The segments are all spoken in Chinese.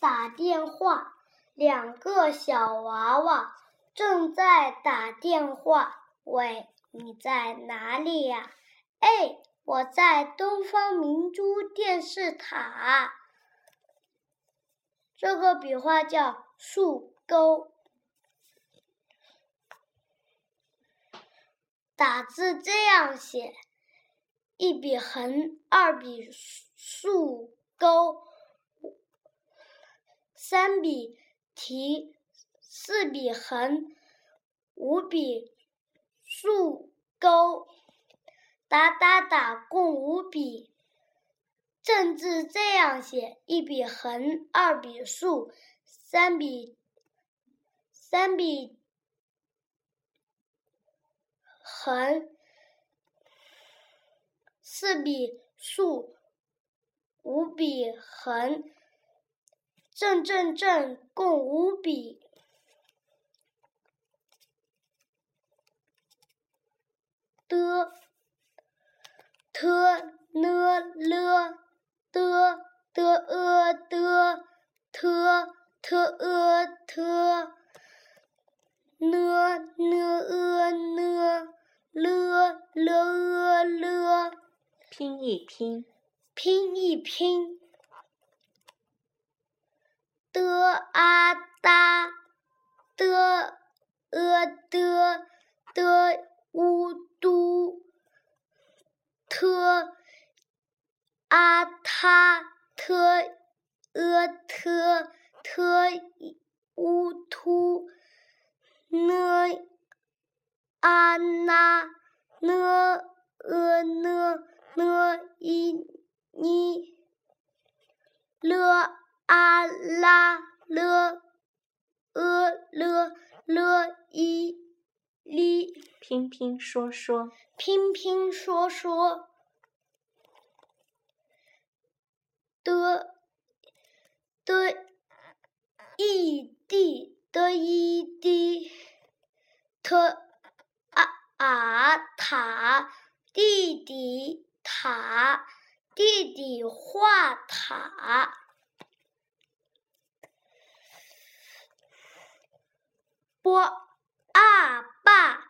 打电话，两个小娃娃正在打电话。喂，你在哪里呀？哎，我在东方明珠电视塔。这个笔画叫竖钩。打字这样写：一笔横，二笔竖钩，三笔提，四笔横，五笔竖钩。打打打，共五笔。正字这样写：一笔横，二笔竖，三笔三笔横，四笔竖，五笔横。正正正，共五笔。的，t n l 的的呃的特特呃特呢呢呃呢了了呃了，拼一拼，拼一拼，的啊哒的呃的的乌嘟。特啊他特呃特特乌突呢啊那呢呃呢呢一你了啊啦了呃了了一哩拼拼说说，拼拼说说。的的一滴的一滴，特啊啊塔弟弟塔弟弟画塔，b a 爸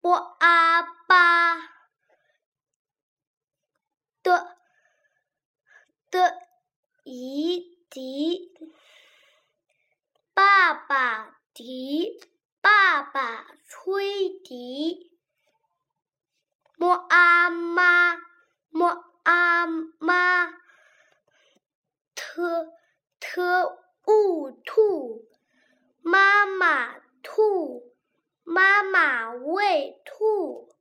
，b a 爸，d d i di 爸爸迪，爸爸吹笛。m a 妈，m a 妈，t t u 兔妈妈兔，妈妈喂兔。